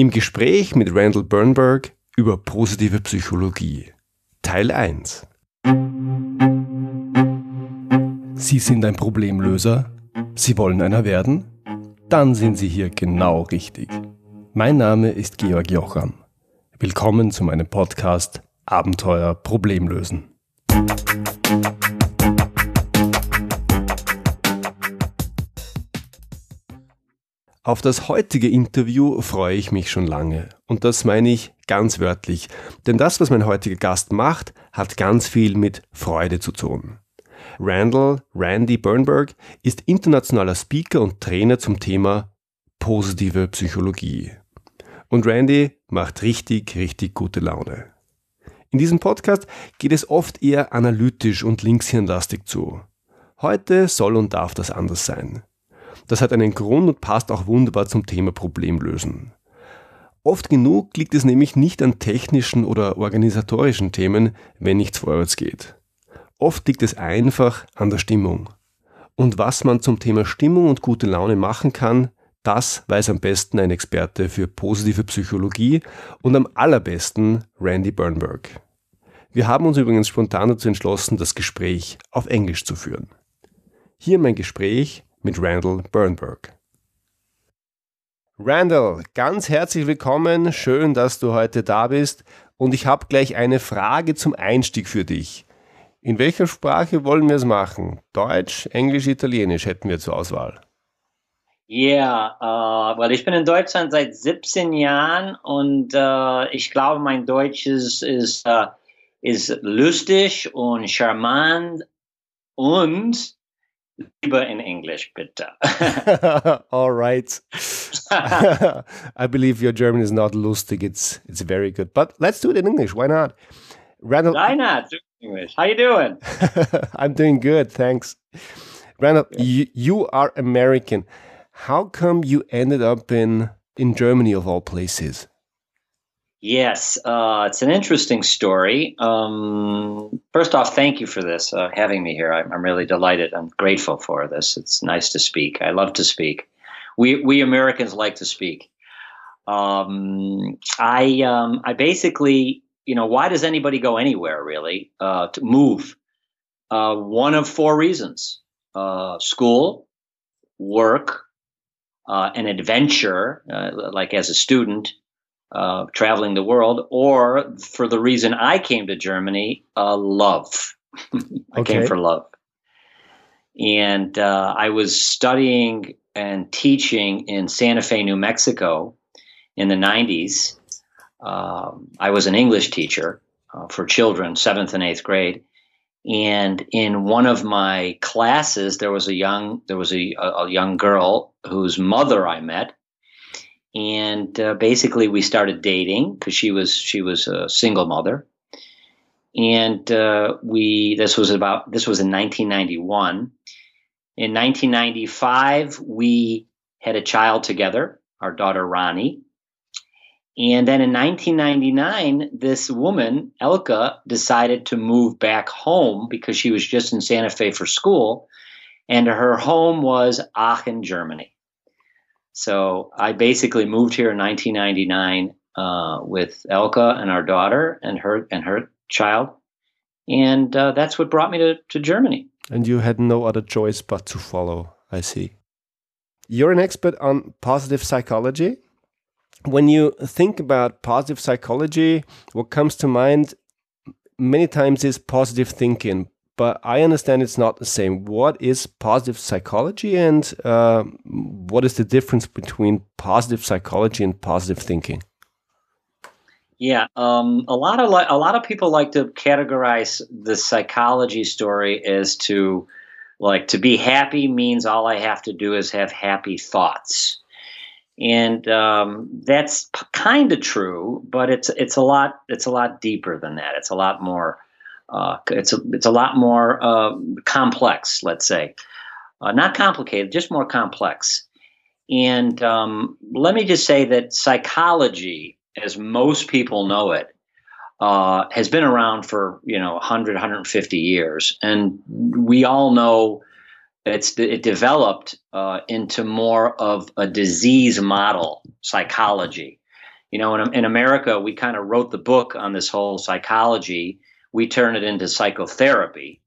Im Gespräch mit Randall Bernberg über positive Psychologie. Teil 1. Sie sind ein Problemlöser? Sie wollen einer werden? Dann sind Sie hier genau richtig. Mein Name ist Georg Jocham. Willkommen zu meinem Podcast Abenteuer Problemlösen. Auf das heutige Interview freue ich mich schon lange. Und das meine ich ganz wörtlich. Denn das, was mein heutiger Gast macht, hat ganz viel mit Freude zu tun. Randall Randy Bernberg ist internationaler Speaker und Trainer zum Thema positive Psychologie. Und Randy macht richtig, richtig gute Laune. In diesem Podcast geht es oft eher analytisch und linkshirnlastig zu. Heute soll und darf das anders sein. Das hat einen Grund und passt auch wunderbar zum Thema Problemlösen. Oft genug liegt es nämlich nicht an technischen oder organisatorischen Themen, wenn nichts vorwärts geht. Oft liegt es einfach an der Stimmung. Und was man zum Thema Stimmung und gute Laune machen kann, das weiß am besten ein Experte für positive Psychologie und am allerbesten Randy Bernberg. Wir haben uns übrigens spontan dazu entschlossen, das Gespräch auf Englisch zu führen. Hier mein Gespräch mit Randall Bernberg. Randall, ganz herzlich willkommen, schön, dass du heute da bist und ich habe gleich eine Frage zum Einstieg für dich. In welcher Sprache wollen wir es machen? Deutsch, Englisch, Italienisch hätten wir zur Auswahl. Ja, yeah, uh, well, ich bin in Deutschland seit 17 Jahren und uh, ich glaube, mein Deutsch ist, ist, uh, ist lustig und charmant und Lieber in English, bitte. Uh, all right. I believe your German is not lustig. It's it's very good. But let's do it in English. Why not? Randall. Why not? English. How you doing? I'm doing good, thanks. Randall, you, you are American. How come you ended up in in Germany of all places? Yes, uh, it's an interesting story. Um, first off, thank you for this, uh, having me here. I'm, I'm, really delighted. I'm grateful for this. It's nice to speak. I love to speak. We we Americans like to speak. Um, I um, I basically, you know, why does anybody go anywhere really uh, to move? Uh, one of four reasons: uh, school, work, uh, an adventure, like as a student uh, traveling the world, or for the reason I came to Germany, uh, love. I okay. came for love. And uh, I was studying and teaching in Santa Fe, New Mexico in the 90s. Um, I was an English teacher uh, for children, seventh and eighth grade. And in one of my classes, there was a young there was a, a young girl whose mother I met, and uh, basically we started dating because she was she was a single mother. And uh, we this was about this was in 1991 in 1995 we had a child together our daughter ronnie and then in 1999 this woman elka decided to move back home because she was just in santa fe for school and her home was aachen germany so I basically moved here in 1999 uh, with Elka and our daughter and her and her child, and uh, that's what brought me to, to Germany. And you had no other choice but to follow. I see. You're an expert on positive psychology. When you think about positive psychology, what comes to mind many times is positive thinking, but I understand it's not the same. What is positive psychology, and uh, what is the difference between positive psychology and positive thinking? Yeah, um, a lot of a lot of people like to categorize the psychology story as to like to be happy means all I have to do is have happy thoughts, and um, that's kind of true, but it's it's a lot it's a lot deeper than that. It's a lot more uh, it's a it's a lot more uh, complex, let's say, uh, not complicated, just more complex. And um, let me just say that psychology, as most people know it, uh, has been around for you know 100, 150 years, and we all know it's it developed uh, into more of a disease model psychology You know, in, in America, we kind of wrote the book on this whole psychology. We turn it into psychotherapy,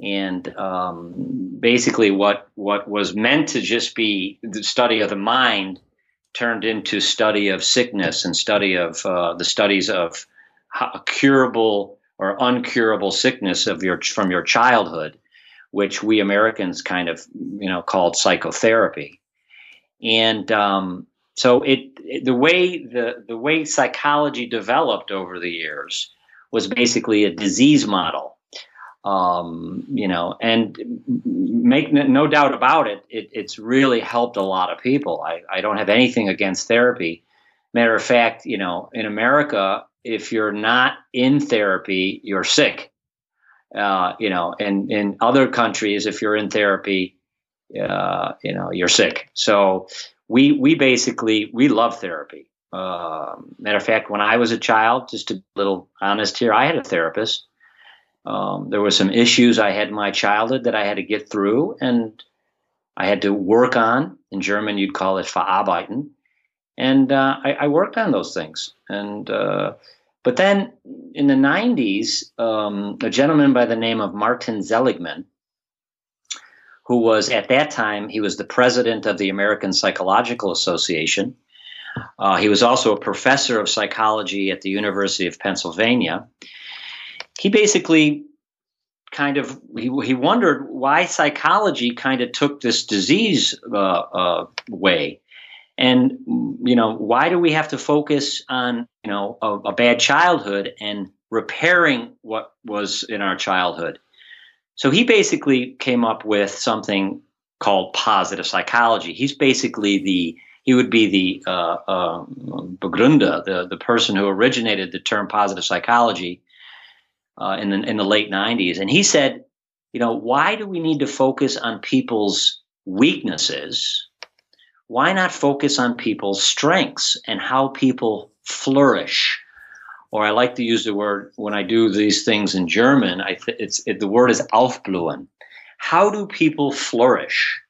and um, basically, what what was meant to just be the study of the mind turned into study of sickness and study of uh, the studies of curable or uncurable sickness of your from your childhood, which we Americans kind of you know called psychotherapy, and um, so it, it, the way the the way psychology developed over the years was basically a disease model. Um, you know, and make no doubt about it, it, it's really helped a lot of people. I, I don't have anything against therapy. Matter of fact, you know, in America, if you're not in therapy, you're sick. Uh, you know, and in other countries, if you're in therapy, uh, you know, you're sick. So we we basically we love therapy. Uh, matter of fact, when I was a child, just a little honest here, I had a therapist. Um, there were some issues I had in my childhood that I had to get through, and I had to work on. In German, you'd call it verarbeiten, and uh, I, I, worked on those things. And uh, but then in the 90s, um, a gentleman by the name of Martin Seligman, who was at that time, he was the president of the American Psychological Association. Uh, he was also a professor of psychology at the University of Pennsylvania. He basically kind of he, he wondered why psychology kind of took this disease uh, uh, way and you know, why do we have to focus on you know a, a bad childhood and repairing what was in our childhood? So he basically came up with something called positive psychology. He's basically the he would be the uh, uh, Begründer, the the person who originated the term positive psychology uh, in the in the late '90s, and he said, you know, why do we need to focus on people's weaknesses why not focus on people's strengths and how people flourish? Or I like to use the word when I do these things in German. I th- it's it, the word is aufblühen. How do people flourish?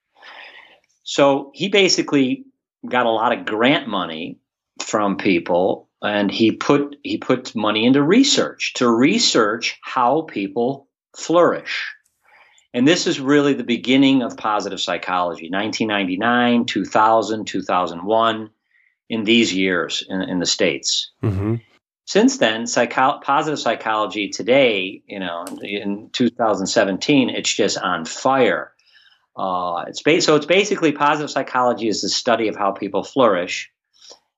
So he basically got a lot of grant money from people, and he put he put money into research to research how people flourish. And this is really the beginning of positive psychology 1999, 2000, 2001, in these years in, in the States. Mm-hmm. Since then, psycho- positive psychology today, you know, in 2017, it's just on fire. Uh, it's ba- so it's basically positive psychology is the study of how people flourish,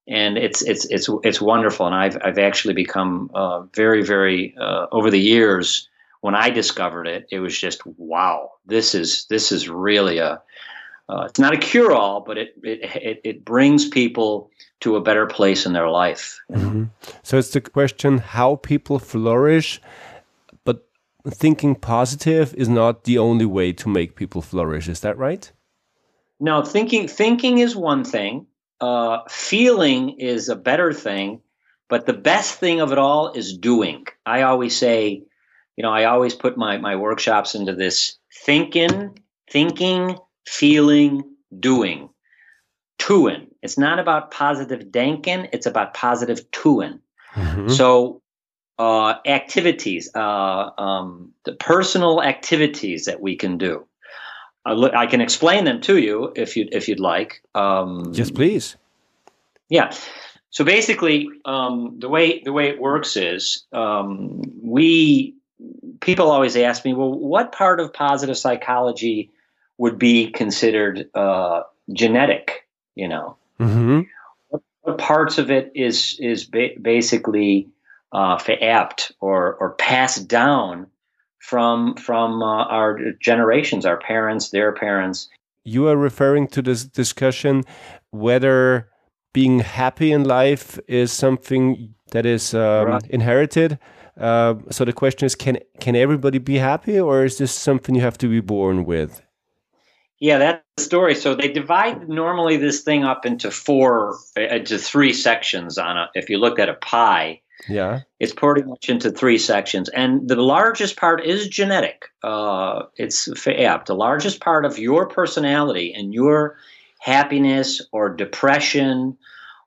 and it's it's it's it's wonderful. And I've I've actually become uh, very very uh, over the years when I discovered it, it was just wow. This is this is really a uh, it's not a cure all, but it, it it brings people to a better place in their life. Mm -hmm. So it's the question how people flourish, thinking positive is not the only way to make people flourish. Is that right? No, thinking thinking is one thing. Uh, feeling is a better thing, but the best thing of it all is doing. I always say you know, I always put my, my workshops into this thinking, thinking, feeling, doing. Tun. It's not about positive denken, it's about positive tun. Mm-hmm. So, uh, activities, uh, um, the personal activities that we can do. I can explain them to you if you if you'd like. Um, yes, please. Yeah. So basically, um, the way the way it works is um, we people always ask me, well, what part of positive psychology would be considered uh, genetic? You know, mm-hmm. what, what, parts of it is is ba- basically uh, vererbt or or passed down from from uh, our generations, our parents, their parents. You are referring to this discussion whether being happy in life is something that is um, right. inherited uh, so the question is, can can everybody be happy, or is this something you have to be born with? Yeah, that's the story. So they divide normally this thing up into four, into three sections. On a, if you look at a pie, yeah, it's pretty much into three sections, and the largest part is genetic. Uh, it's yeah, the largest part of your personality and your happiness or depression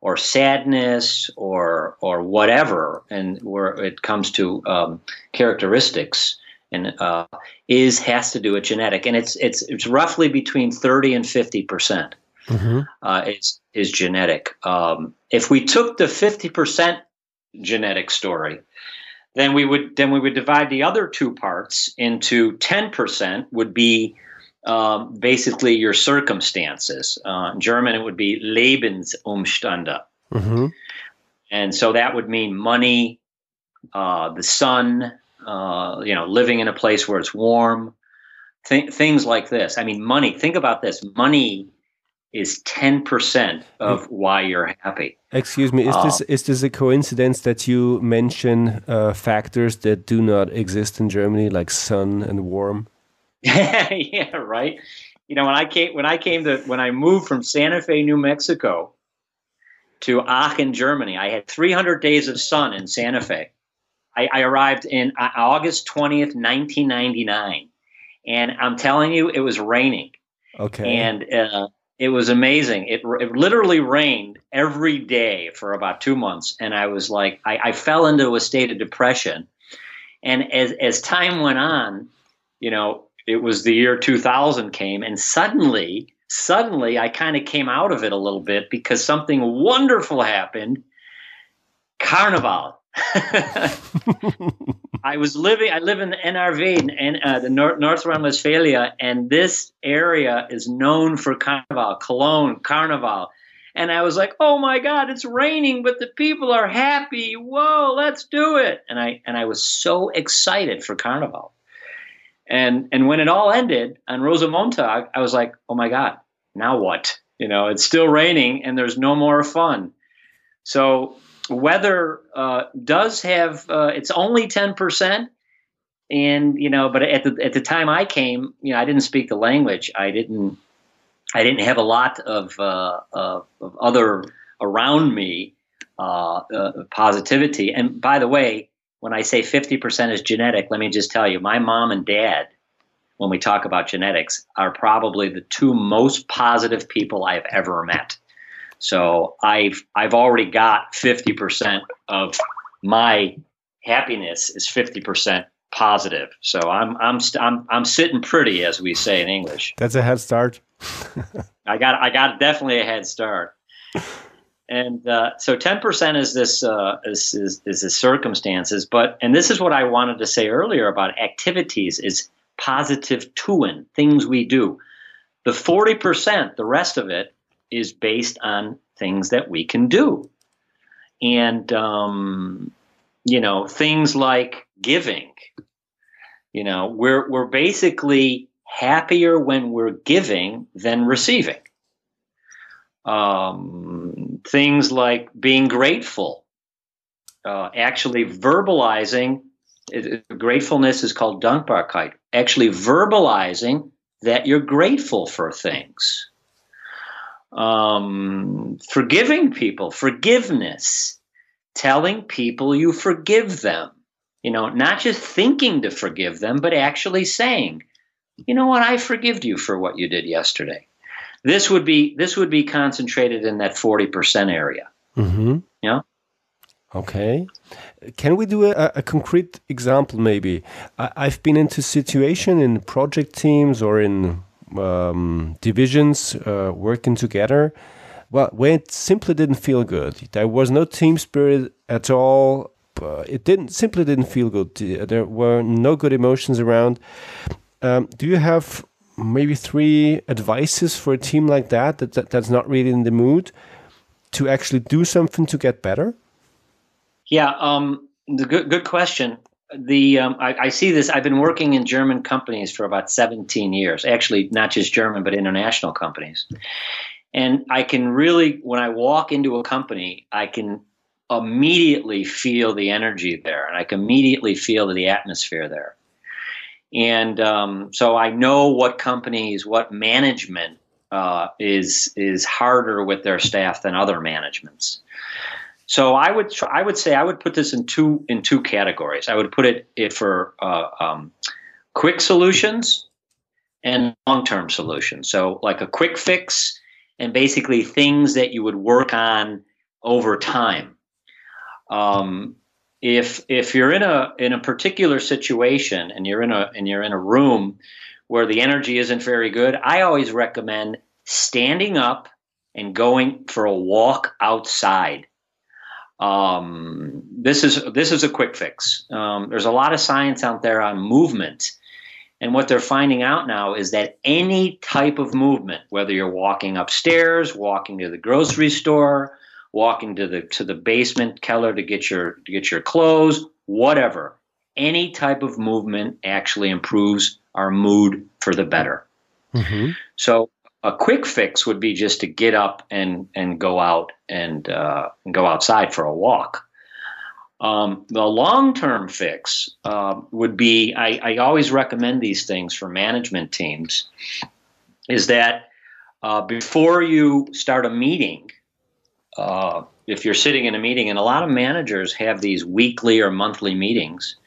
or sadness or or whatever, and where it comes to um, characteristics, and uh, is has to do with genetic, and it's it's it's roughly between thirty and fifty percent. Mm-hmm. Uh, is is genetic. Um, if we took the fifty percent genetic story, then we would then we would divide the other two parts into ten percent would be um, basically your circumstances. Uh, in German, it would be Lebensumstände. Mm-hmm. And so that would mean money, uh, the sun, uh, you know, living in a place where it's warm, th- things like this. I mean, money, think about this money is 10% of why you're happy. Excuse me, is this uh, is this a coincidence that you mention uh, factors that do not exist in Germany like sun and warm? yeah, right. You know, when I came when I came to when I moved from Santa Fe, New Mexico to Aachen, Germany, I had 300 days of sun in Santa Fe. I, I arrived in uh, August 20th, 1999, and I'm telling you, it was raining. Okay. And uh, it was amazing. It, it literally rained every day for about two months, and I was like, I, I fell into a state of depression. And as as time went on, you know, it was the year 2000 came, and suddenly, suddenly, I kind of came out of it a little bit because something wonderful happened. Carnival. I was living. I live in the NRW, in uh, the North, North Rhine-Westphalia, and this area is known for Carnival, Cologne, Carnival. And I was like, "Oh my God, it's raining, but the people are happy. Whoa, let's do it!" And I and I was so excited for Carnival. And and when it all ended on Rosa Montag, I was like, "Oh my God, now what?" You know, it's still raining, and there's no more fun. So weather uh, does have uh, it's only 10% and you know but at the at the time i came you know i didn't speak the language. I didn't i didn't have a lot of, uh, of, of other around me uh, uh, positivity. And by the way when i say 50% is genetic let me just tell you my mom and dad when we talk about genetics are probably the two most positive people i've ever met so I've I've already got fifty percent of my happiness is fifty percent positive. So I'm I'm st- I'm I'm sitting pretty, as we say in English. That's a head start. I got I got definitely a head start. And uh, so ten percent is this uh, is, is is the circumstances, but and this is what I wanted to say earlier about activities is positive tun things we do. The forty percent, the rest of it is based on things that we can do. And, um, you know, things like giving. You know, we're, we're basically happier when we're giving than receiving. Um, things like being grateful, uh, actually verbalizing. It, gratefulness is called Dankbarkeit. Actually verbalizing that you're grateful for things um, forgiving people, forgiveness, telling people you forgive them. You know, not just thinking to forgive them, but actually saying, you know what, I forgive you for what you did yesterday. This would be this would be concentrated in that forty percent area. Mm-hmm. Yeah. Okay. Can we do a, a concrete example? Maybe I, have been into situation in project teams or in um, divisions uh, working together. Well, when it simply didn't feel good, there was no team spirit at all. it didn't simply didn't feel good. There were no good emotions around. Um, do you have maybe three advices for a team like that, that, that that's not really in the mood to actually do something to get better? Yeah, um, the good good question the um, I, I, see this. I've been working in German companies for about 17 years. Actually, not just German, but international companies. And I can really, when I walk into a company, I can immediately feel the energy there, and I can immediately feel the atmosphere there. And um, so I know what companies, what management uh, is is harder with their staff than other managements. So I would I would say I would put this in two in two categories. I would put it for uh, um, quick solutions and long term solutions. So like a quick fix and basically things that you would work on over time. Um, if if you're in a in a particular situation and you're in a and you're in a room where the energy isn't very good, I always recommend standing up and going for a walk outside. Um, this is this is a quick fix. Um, there's a lot of science out there on movement, and what they're finding out now is that any type of movement, whether you're walking upstairs, walking to the grocery store, walking to the to the basement keller to get your to get your clothes, whatever, any type of movement actually improves our mood for the better. Mm-hmm. So a quick fix would be just to get up and and go out and, uh, go outside for a walk. Um, the long term fix uh, would be I, I, always recommend these things for management teams is that uh, before you start a meeting, uh, if you're sitting in a meeting, and a lot of managers have these weekly or monthly meetings,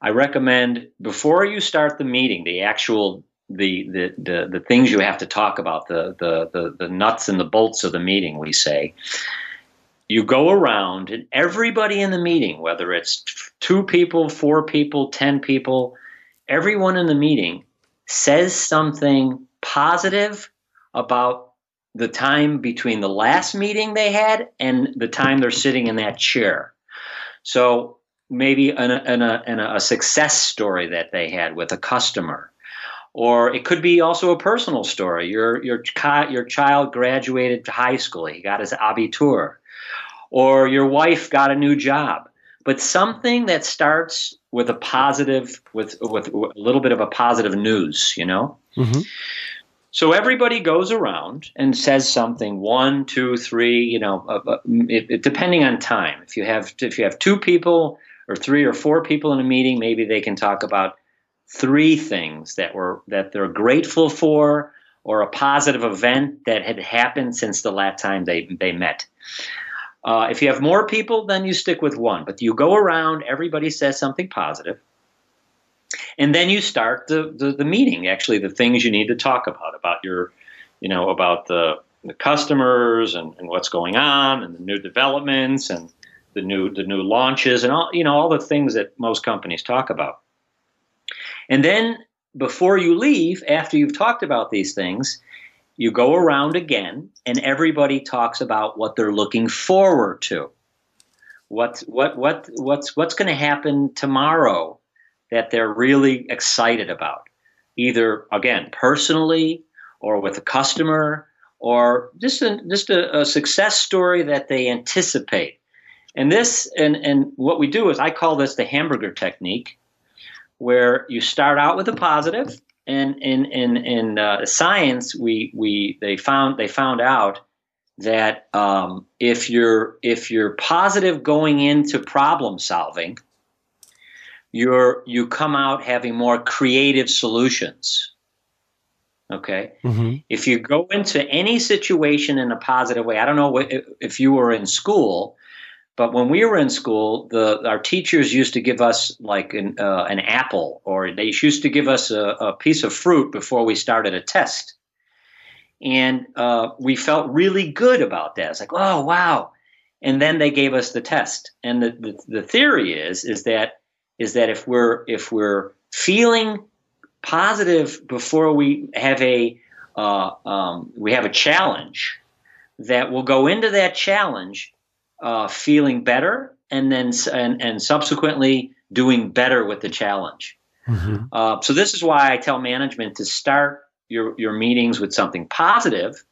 I recommend before you start the meeting, the actual the the the, the things you have to talk about, the, the the the nuts and the bolts of the meeting, we say. You go around, and everybody in the meeting, whether it's two people, four people, ten people, everyone in the meeting says something positive about the time between the last meeting they had and the time they're sitting in that chair. So maybe an, an, a, an, a success story that they had with a customer. Or it could be also a personal story. Your, your, your child graduated high school, he got his abitur. Or your wife got a new job. But something that starts with a positive, with, with a little bit of a positive news, you know? Mm-hmm. So everybody goes around and says something one, two, three. You know, uh, uh, it, it, depending on time. If you have if you have two people or three or four people in a meeting, maybe they can talk about three things that were that they're grateful for or a positive event that had happened since the last time they they met. Uh, if you have more people, then you stick with one. But you go around, everybody says something positive and then you start the, the, the meeting actually the things you need to talk about about your you know about the the customers and, and what's going on and the new developments and the new the new launches and all you know all the things that most companies talk about and then before you leave after you've talked about these things you go around again and everybody talks about what they're looking forward to. What what what what's what's going to happen tomorrow that they're really excited about, either again personally or with a customer or just a, just a, a success story that they anticipate. And this and and what we do is I call this the hamburger technique, where you start out with a positive, and in in in uh, science we we they found they found out that um, if you're if you're positive going into problem solving, you're you come out having more creative solutions okay mm-hmm. if you go into any situation in a positive way i don't know if you were in school but when we were in school the our teachers used to give us like an, uh, an apple or they used to give us a, a, piece of fruit before we started a test. And uh, we felt really good about that. It's like oh wow. And then they gave us the test. And the, the, the theory is is that is that if we're if we're feeling positive before we have a uh, um, we have a challenge, that we'll go into that challenge uh, feeling better, and then and, and subsequently doing better with the challenge. Mm-hmm. Uh, so this is why I tell management to start your your meetings with something positive,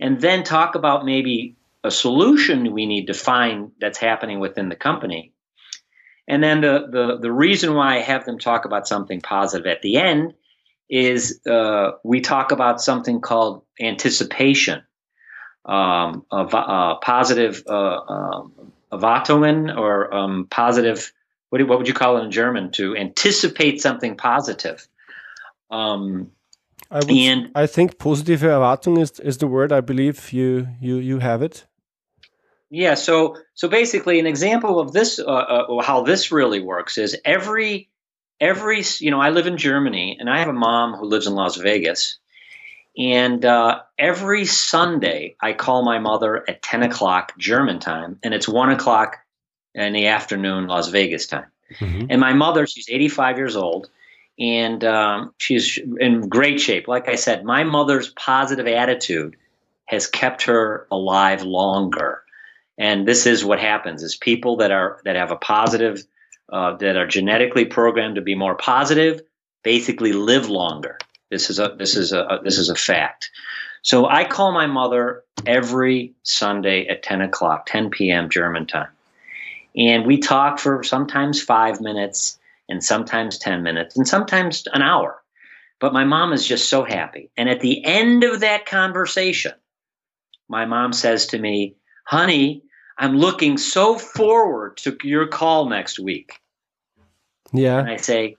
and then talk about maybe a solution we need to find that's happening within the company and then the, the, the reason why I have them talk about something positive at the end is uh, we talk about something called anticipation, um, a, a positive uh, um, or um, positive. What, do, what would you call it in German? To anticipate something positive. Um, I, would, and, I think positive Erwartung is, is the word. I believe you you you have it. Yeah. So so basically, an example of this, uh, uh, how this really works is every every you know I live in Germany and I have a mom who lives in Las Vegas, And uh, every Sunday, I call my mother at 10 o'clock German time, and it's 1 o'clock in the afternoon Las Vegas time. Mm-hmm. And my mother, she's 85 years old, and um, she's in great shape. Like I said, my mother's positive attitude has kept her alive longer. And this is what happens: is people that are that have a positive, uh, that are genetically programmed to be more positive, basically live longer. This is a this is a, a this is a fact. So I call my mother every Sunday at 10 o'clock, 10 p.m. German time. And we talk for sometimes five minutes and sometimes 10 minutes and sometimes an hour. But my mom is just so happy. And at the end of that conversation, my mom says to me, Honey, I'm looking so forward to your call next week. Yeah. And I say,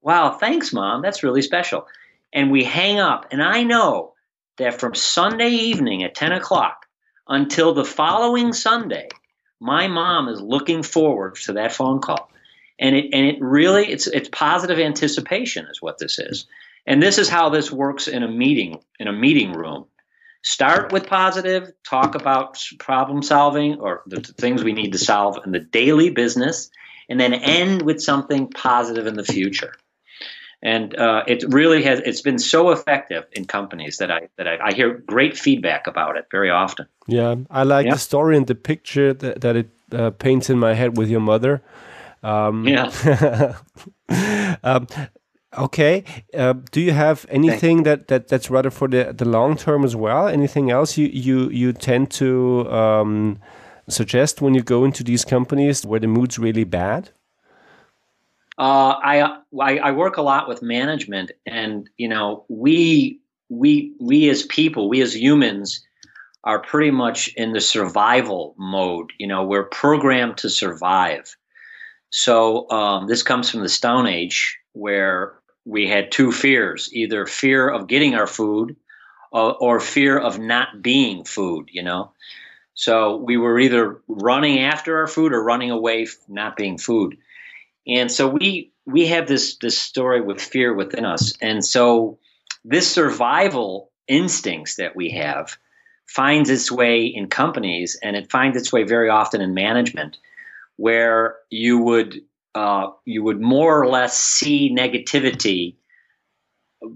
Wow, thanks, mom. That's really special and we hang up. And I know that from Sunday evening at 10 o'clock until the following Sunday, my mom is looking forward to that phone call. And it and it really it's it's positive anticipation is what this is. And this is how this works in a meeting in a meeting room. Start with positive, talk about problem solving or the things we need to solve in the daily business, and then end with something positive in the future and uh, it really has it's been so effective in companies that I that I, I hear great feedback about it very often. Yeah, I like yeah. the story and the picture that, that it uh, paints in my head with your mother. Um, yeah. um, okay. Uh, do you have anything that, that that's rather for the the long term as well? Anything else you you you tend to um, suggest when you go into these companies where the mood's really bad? Uh, I, I, I work a lot with management, and you know, we we we as people, we as humans, are pretty much in the survival mode. You know, we're programmed to survive. So um, this comes from the Stone Age, where we had two fears: either fear of getting our food, uh, or fear of not being food. You know. So we were either running after our food or running away, not being food and so we we have this this story with fear within us and so this survival instincts that we have finds its way in companies and it finds its way very often in management where you would uh, you would more or less see negativity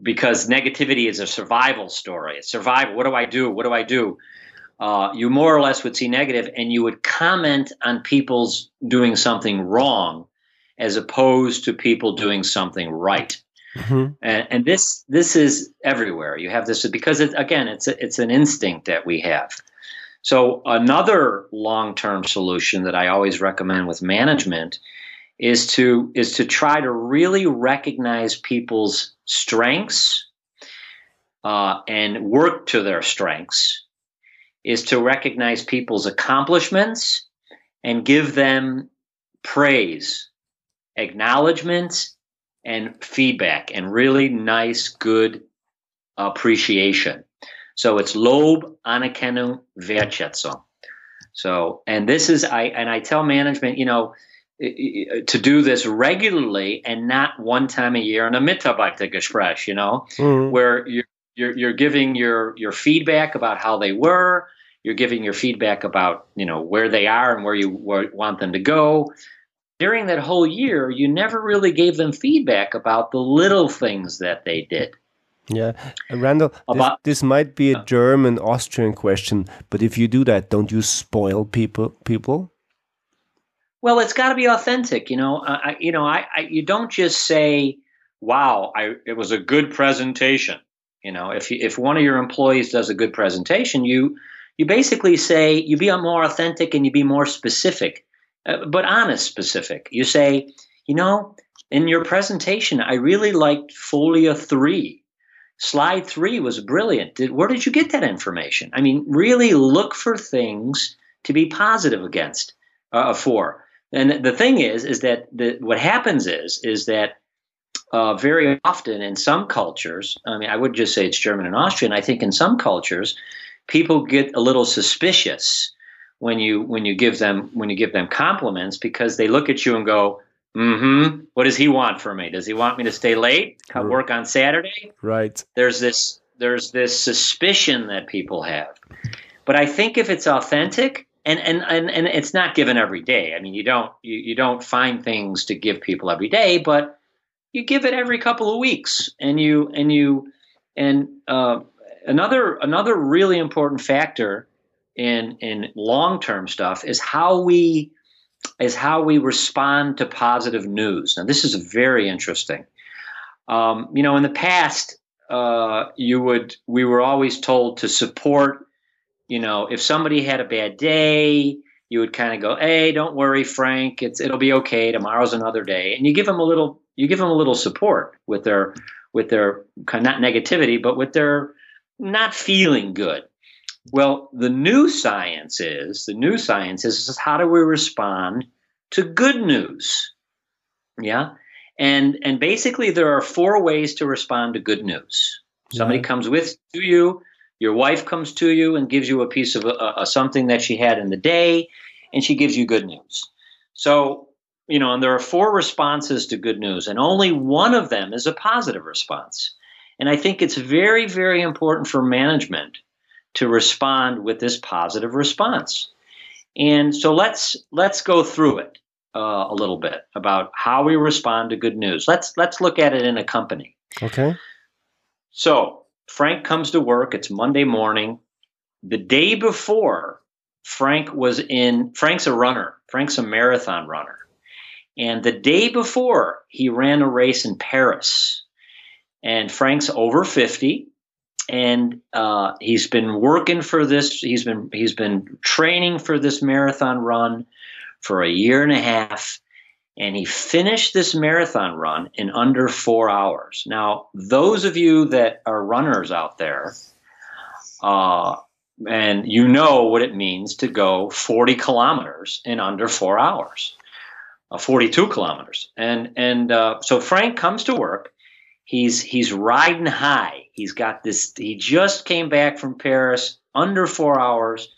because negativity is a survival story. It's survival. What do I do? What do I do? Uh, you more or less would see negative and you would comment on people's doing something wrong as opposed to people doing something right. Mm-hmm. And, and, this this is everywhere. You have this because it, again, it's a, it's an instinct that we have. So another long term solution that I always recommend with management is to is to try to really recognize people's strengths uh, and work to their strengths. Is to recognize people's accomplishments and give them praise acknowledgement and feedback and really nice, good appreciation. So it's Lob, Anerkennung, Wertschätzung. So, and this is, I, and I tell management, you know, to do this regularly and not one time a year in a Mitarbeitergespräch, you know, mm-hmm. where you're, you're, you're giving your, your feedback about how they were, you're giving your feedback about, you know, where they are and where you where, want them to go during that whole year, you never really gave them feedback about the little things that they did. Yeah, uh, Randall, about, this, this, might be a German Austrian question, but if you do that, don't you spoil people? People? Well, it's got to be authentic, you know. I, you know, I, I, you don't just say, "Wow, I, it was a good presentation." You know, if you, if one of your employees does a good presentation, you you basically say you be more authentic and you be more specific uh, but honest specific. You say, you know, in your presentation, I really liked Folia 3. Slide 3 was brilliant. Did, where did you get that information? I mean, really look for things to be positive against, uh, for. And the thing is, is that the, what happens is, is that uh, very often in some cultures, I mean, I would just say it's German and Austrian. I think in some cultures, people get a little suspicious when you when you give them when you give them compliments because they look at you and go, "Mm-hmm. what does he want from me? Does he want me to stay late, work on Saturday?" Right. There's this there's this suspicion that people have. But I think if it's authentic, and, and, and, and it's not given every day. I mean, you don't you, you don't find things to give people every day, but you give it every couple of weeks, and you and you and uh, another another really important factor in in long term stuff is how we is how we respond to positive news. Now, this is very interesting. Um, you know, in the past, uh, you would we were always told to support. You know, if somebody had a bad day, you would kind of go, "Hey, don't worry, Frank. It's it'll be okay. Tomorrow's another day." And you give them a little you give them a little support with their with their not negativity, but with their not feeling good. Well, the new science is the new science is, is how do we respond to good news? Yeah. And and basically there are four ways to respond to good news. Somebody comes with to you, your wife comes to you and gives you a piece of uh, something that she had in the day and she gives you good news. So, you know, and there are four responses to good news and only one of them is a positive response. And I think it's very very important for management to respond with this positive response. And so let's let's go through it uh, a little bit about how we respond to good news. Let's let's look at it in a company. Okay. So Frank comes to work. It's Monday morning. The day before, Frank was in. Frank's a runner. Frank's a marathon runner. And the day before, he ran a race in Paris. And Frank's over 50 and uh, he's been working for this. He's been he's been training for this marathon run for a year and a half, and he finished this marathon run in under four hours. Now, those of you that are runners out there, uh, and you know what it means to go 40 kilometers in under four hours, uh, 42 kilometers, and and uh, so Frank comes to work. He's he's riding high He's got this, he just came back from Paris under four hours.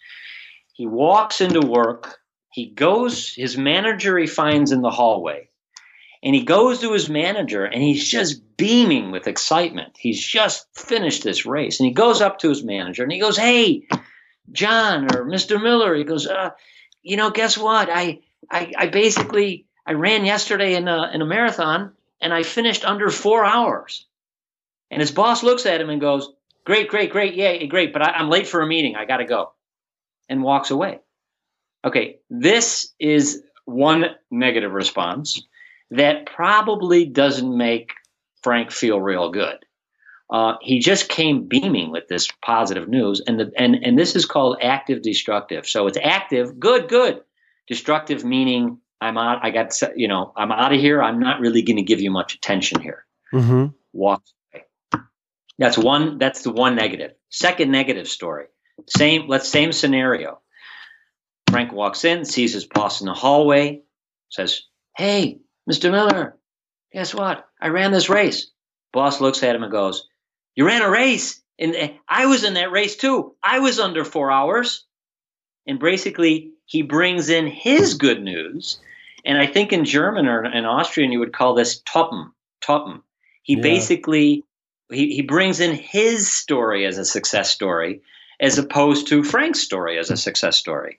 He walks into work. He goes, his manager he finds in the hallway. And he goes to his manager and he's just beaming with excitement. He's just finished this race. And he goes up to his manager and he goes, Hey, John or Mr. Miller, he goes, uh, you know, guess what? I, I, I basically, I ran yesterday in a, in a marathon and I finished under four hours. And his boss looks at him and goes, Great, great, great, yeah, great, but I, I'm late for a meeting. I got to go. And walks away. Okay, this is one negative response that probably doesn't make Frank feel real good. Uh, he just came beaming with this positive news, and the and and this is called active destructive. So it's active, good, good. Destructive meaning I'm out. I got you know I'm out of here. I'm not really going to give you much attention here. Mm-hmm. Walks that's one. That's the one negative. Second negative story. Same. Let's same scenario. Frank walks in, sees his boss in the hallway, says, "Hey, Mr. Miller, guess what? I ran this race." Boss looks at him and goes, "You ran a race, and I was in that race too. I was under four hours." And basically, he brings in his good news, and I think in German or in Austrian you would call this toppen. Toppen. He yeah. basically he, he brings in his story as a success story as opposed to Frank's story as a success story.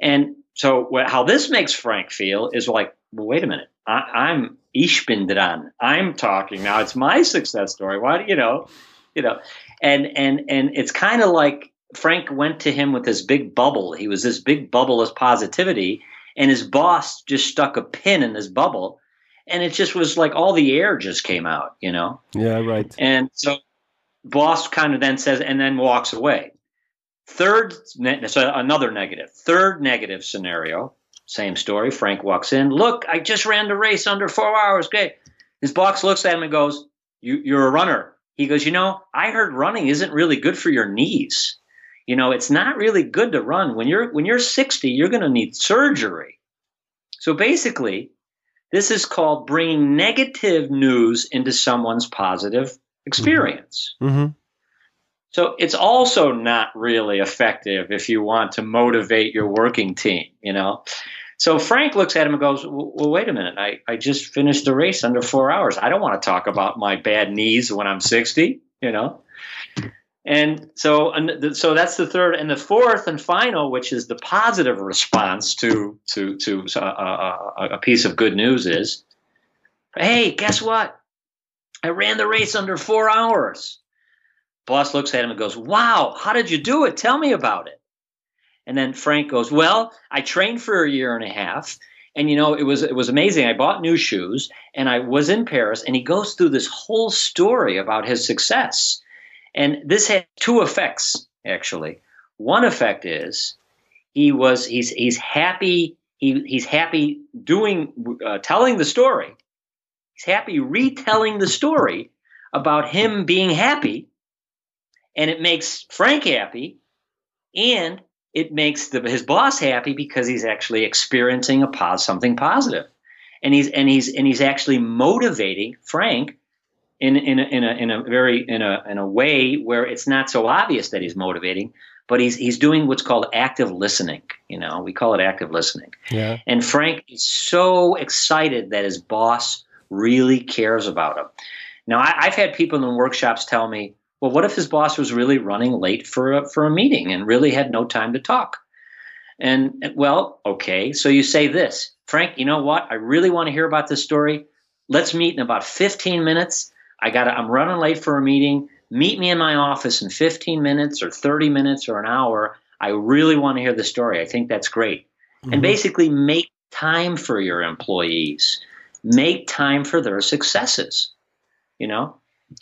And so how this makes Frank feel is like, well, wait a minute, I, am Ich bin dran. I'm talking now. It's my success story. Why do you know, you know, and and and it's kind of like Frank went to him with this big bubble. He was this big bubble of positivity, and his boss just stuck a pin in this bubble and it just was like all the air just came out, you know. Yeah, right. And so boss kind of then says and then walks away. Third, so another negative. Third negative scenario, same story. Frank walks in. Look, I just ran the race under four hours. Great. His boss looks at him and goes, you, "You're a runner." He goes, "You know, I heard running isn't really good for your knees. You know, it's not really good to run when you're when you're 60. You're going to need surgery." So basically, this is called bringing negative news into someone's positive experience. Mm-hmm. mm-hmm. So it's also not really effective if you want to motivate your working team, you know. So Frank looks at him and goes, "Well, wait a minute. I, I just finished the race under four hours. I don't want to talk about my bad knees when I'm 60, you know." And so, so that's the third, and the fourth and final, which is the positive response to to to a, a, a piece of good news is, hey, guess what? I ran the race under four hours. Boss looks at him and goes, "Wow, how did you do it? Tell me about it." And then Frank goes, "Well, I trained for a year and a half, and you know it was it was amazing. I bought new shoes, and I was in Paris." And he goes through this whole story about his success and this had two effects, actually. One effect is he was he's he's happy he he's happy doing uh, telling the story. He's happy retelling the story about him being happy, and it makes Frank happy, and it makes the, his boss happy because he's actually experiencing a pos, something positive, and he's and he's and he's actually motivating Frank in in a, in a in a very in a in a way where it's not so obvious that he's motivating, but he's he's doing what's called active listening. You know, we call it active listening. Yeah. And Frank is so excited that his boss really cares about him. Now, I, have had people in the workshops tell me, "Well, what if his boss was really running late for a, for a meeting and really had no time to talk?" And well, okay, so you say this, Frank. You know what? I really want to hear about this story. Let's meet in about 15 minutes I got I'm running late for a meeting. Meet me in my office in 15 minutes or 30 minutes or an hour. I really want to hear the story. I think that's great. Mm-hmm. And basically make time for your employees. Make time for their successes. You know?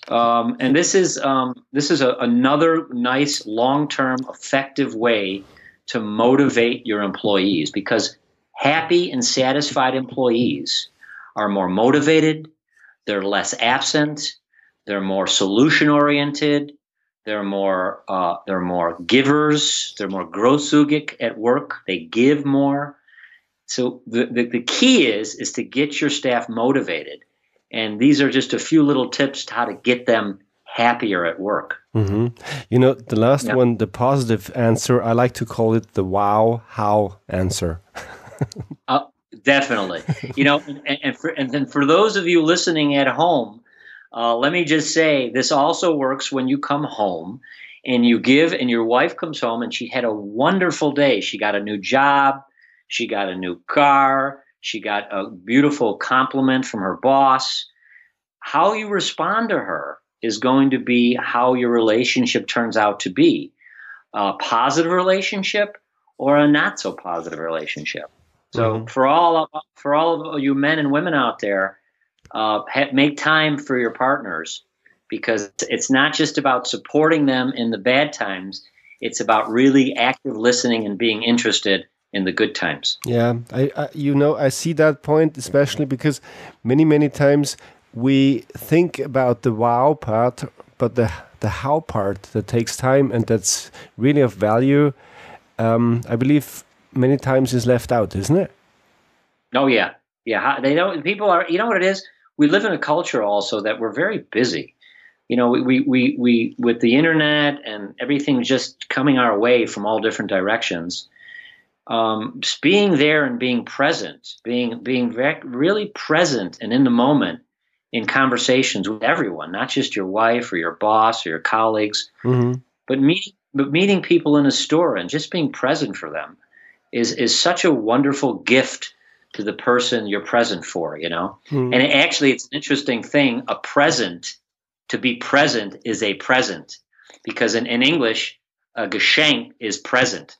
Um, and this is um, this is a, another nice long-term effective way to motivate your employees because happy and satisfied employees are more motivated, they're less absent. They're more solution oriented. They're more uh, they're more givers. They're more großzügig at work. They give more. So the, the, the key is is to get your staff motivated, and these are just a few little tips to how to get them happier at work. Mm-hmm. You know, the last one, the positive answer, I like to call it the wow how answer. uh, Definitely. you know, and, and, for, and then for those of you listening at home, uh, let me just say this also works when you come home and you give, and your wife comes home and she had a wonderful day. She got a new job, she got a new car, she got a beautiful compliment from her boss. How you respond to her is going to be how your relationship turns out to be a positive relationship or a not so positive relationship. So mm-hmm. for all for all of you men and women out there, uh, make time for your partners because it's not just about supporting them in the bad times. It's about really active listening and being interested in the good times. Yeah, I, I you know I see that point especially because many many times we think about the wow part, but the the how part that takes time and that's really of value. Um, I believe many times is left out, isn't it? Oh yeah, yeah. They don't. People are. You know what it is? We live in a culture also that we're very busy. You know, we we we, we with the internet and everything just coming our way from all different directions. Um, just being there and being present, being being really present and in the moment in conversations with everyone, not just your wife or your boss or your colleagues, mm-hmm. but meeting but meeting people in a store and just being present for them is is such a wonderful gift to the person you're present for, you know? Mm. And it, actually, it's an interesting thing. A present, to be present, is a present because in, in English, a geschenk is present.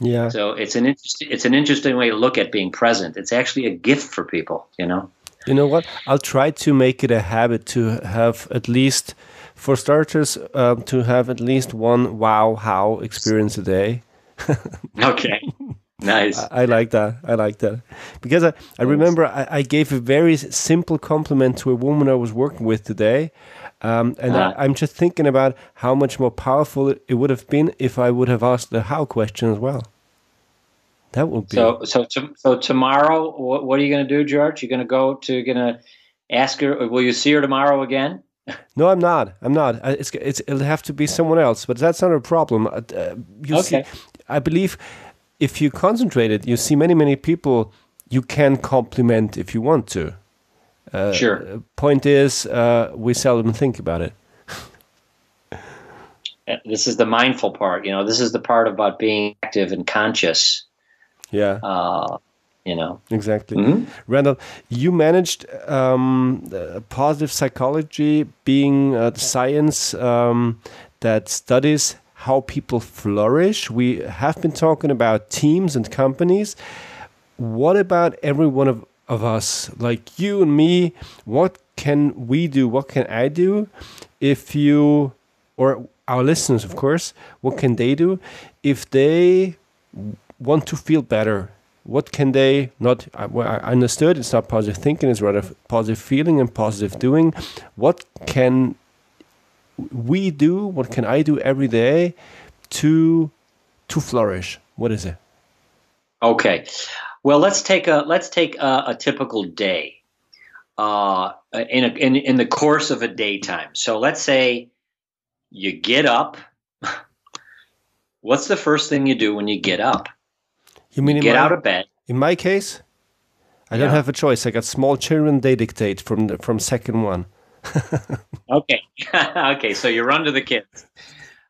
Yeah. So it's an interesting it's an interesting way to look at being present. It's actually a gift for people, you know. You know what? I'll try to make it a habit to have at least, for starters, uh, to have at least one wow how experience a day. okay. Nice. I, I, like that. I like that because I, I remember I, I, gave a very simple compliment to a woman I was working with today. Um, and uh-huh. I, am just thinking about how much more powerful it, it, would have been if I would have asked the how question as well. That would be so. So, to, so tomorrow, what, what, are you going to do, George? You're going to go to going to ask her. Will you see her tomorrow again? No, I'm not. I'm not. It's, it's it'll have to be someone else, but that's not a problem. Uh, you okay. see, I believe if you concentrate it, you see many, many people you can compliment if you want to. Uh, sure. Point is, uh, we seldom think about it. this is the mindful part. You know, this is the part about being active and conscious. Yeah. Uh, you know. Exactly. Mm-hmm. Randall, you managed um, positive psychology being a science um, that studies how people flourish. We have been talking about teams and companies. What about every one of, of us, like you and me? What can we do? What can I do if you, or our listeners, of course, what can they do if they want to feel better? What can they not? I, I understood it's not positive thinking, it's rather positive feeling and positive doing. What can we do? What can I do every day to to flourish? What is it? Okay, well let's take a let's take a, a typical day uh, in, a, in in the course of a daytime. So let's say you get up. What's the first thing you do when you get up? You mean you get my, out of bed? In my case, I yeah. don't have a choice. I got small children; they dictate from the, from second one. Okay. okay. So you run to the kids.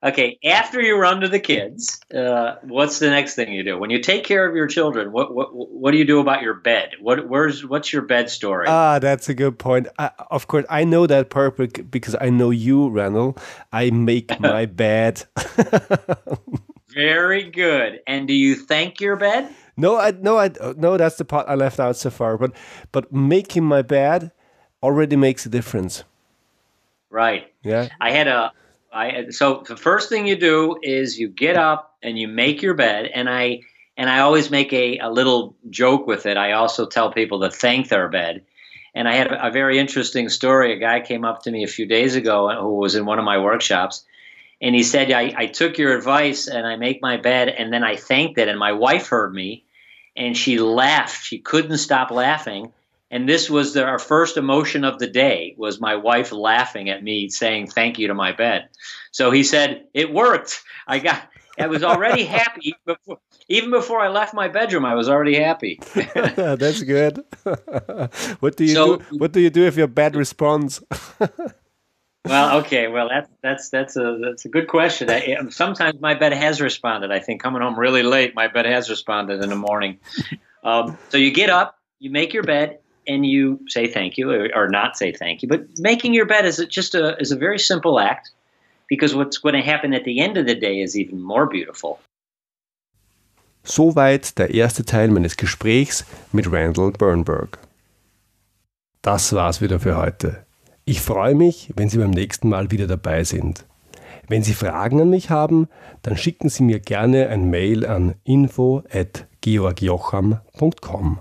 Okay. After you run to the kids, uh, what's the next thing you do? When you take care of your children, what what what do you do about your bed? What where's what's your bed story? Ah, that's a good point. I, of course, I know that part because I know you, Randall. I make my bed. Very good. And do you thank your bed? No, I no, I no. That's the part I left out so far. But but making my bed already makes a difference. Right. Yeah. I had a I so the first thing you do is you get up and you make your bed and I and I always make a, a little joke with it. I also tell people to thank their bed. And I had a, a very interesting story. A guy came up to me a few days ago uh, who was in one of my workshops and he said, I, I took your advice and I make my bed and then I thanked it and my wife heard me and she laughed. She couldn't stop laughing and this was the, our first emotion of the day was my wife laughing at me saying thank you to my bed. So he said it worked. I got i was already happy before, even before i left my bedroom i was already happy. That's good. What do you so, do what do you do if your bed responds? Well okay well that's that's that's a that's a good question. I, sometimes my bed has responded. I think coming home really late my bed has responded in the morning. Um, so you get up you make your bed and you say thank you or, or not say thank you. But making your bed is just a is a very simple act because what's going to happen at the end of the day is even more beautiful. Soweit der erste Teil meines Gesprächs mit Randall Bernberg. Das war's wieder für heute. Ich freue mich, wenn Sie beim nächsten Mal wieder dabei sind. Wenn Sie Fragen an mich haben, dann schicken Sie mir gerne ein Mail an info@georgjocham.com.